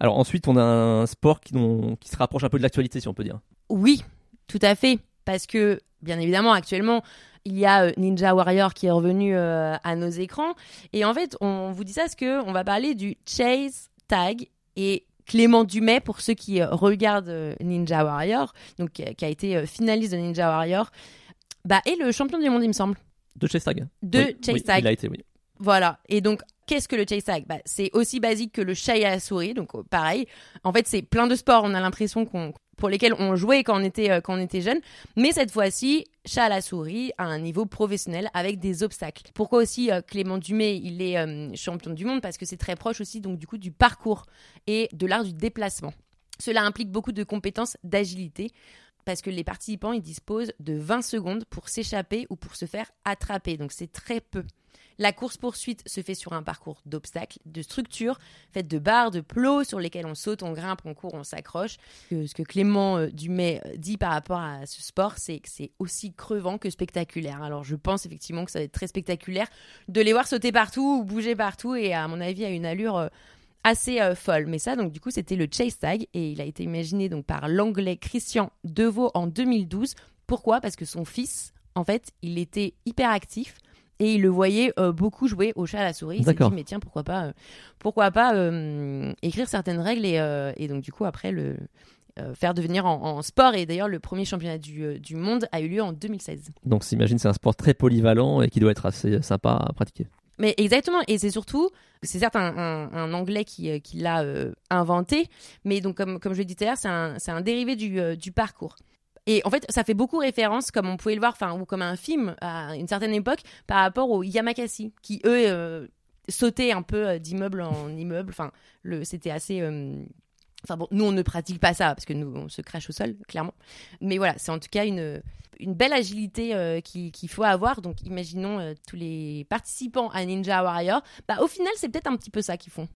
Alors ensuite, on a un sport qui, qui se rapproche un peu de l'actualité, si on peut dire. Oui, tout à fait. Parce que, bien évidemment, actuellement, il y a euh, Ninja Warrior qui est revenu euh, à nos écrans. Et en fait, on vous dit ça parce qu'on va parler du Chase Tag. Et Clément Dumais, pour ceux qui euh, regardent Ninja Warrior, donc qui a été finaliste de Ninja Warrior, bah, est le champion du monde, il me semble. De Chase Tag. De Chase Tag. Il a été, oui. Voilà. Et donc, qu'est-ce que le chase tag? Bah, C'est aussi basique que le chat et la souris. Donc, pareil. En fait, c'est plein de sports. On a l'impression qu'on pour lesquels on jouait quand on était, euh, jeune. Mais cette fois-ci, chat à la souris à un niveau professionnel avec des obstacles. Pourquoi aussi euh, Clément Dumais, il est euh, champion du monde? Parce que c'est très proche aussi donc du du parcours et de l'art du déplacement. Cela implique beaucoup de compétences d'agilité parce que les participants ils disposent de 20 secondes pour s'échapper ou pour se faire attraper. Donc c'est très peu. La course-poursuite se fait sur un parcours d'obstacles, de structures, faites de barres, de plots sur lesquels on saute, on grimpe, on court, on s'accroche. Ce que Clément euh, Dumais euh, dit par rapport à ce sport, c'est que c'est aussi crevant que spectaculaire. Alors je pense effectivement que ça va être très spectaculaire de les voir sauter partout ou bouger partout et à mon avis à une allure euh, assez folle. Mais ça, donc du coup, c'était le Chase Tag et il a été imaginé donc par l'anglais Christian Deveau en 2012. Pourquoi? Parce que son fils, en fait, il était hyper actif et il le voyait euh, beaucoup jouer au chat à la souris. Il s'est dit mais tiens pourquoi pas, euh, pourquoi pas euh, écrire certaines règles et, et, donc du coup après le faire devenir en, sport et d'ailleurs le premier championnat du, du, monde a eu lieu en 2016. Donc s'imagine c'est un sport très polyvalent et qui doit être assez sympa à pratiquer. Mais exactement, et c'est surtout, c'est certes un, Anglais qui, qui l'a inventé, mais donc comme, je l'ai dit tout à l'heure, c'est un, dérivé du, du parcours. Et en fait, ça fait beaucoup référence, comme on pouvait le voir, enfin, ou comme un film à une certaine époque, par rapport aux Yamakasi, qui eux euh, sautaient un peu euh, d'immeuble en immeuble. Enfin, c'était assez. Euh, enfin bon, nous on ne pratique pas ça parce que nous on se crache au sol, clairement. Mais voilà, c'est en tout cas une, une belle agilité qu'il faut avoir. Donc imaginons tous les participants à Ninja Warrior. Bah, au final, c'est peut-être un petit peu ça qu'ils font.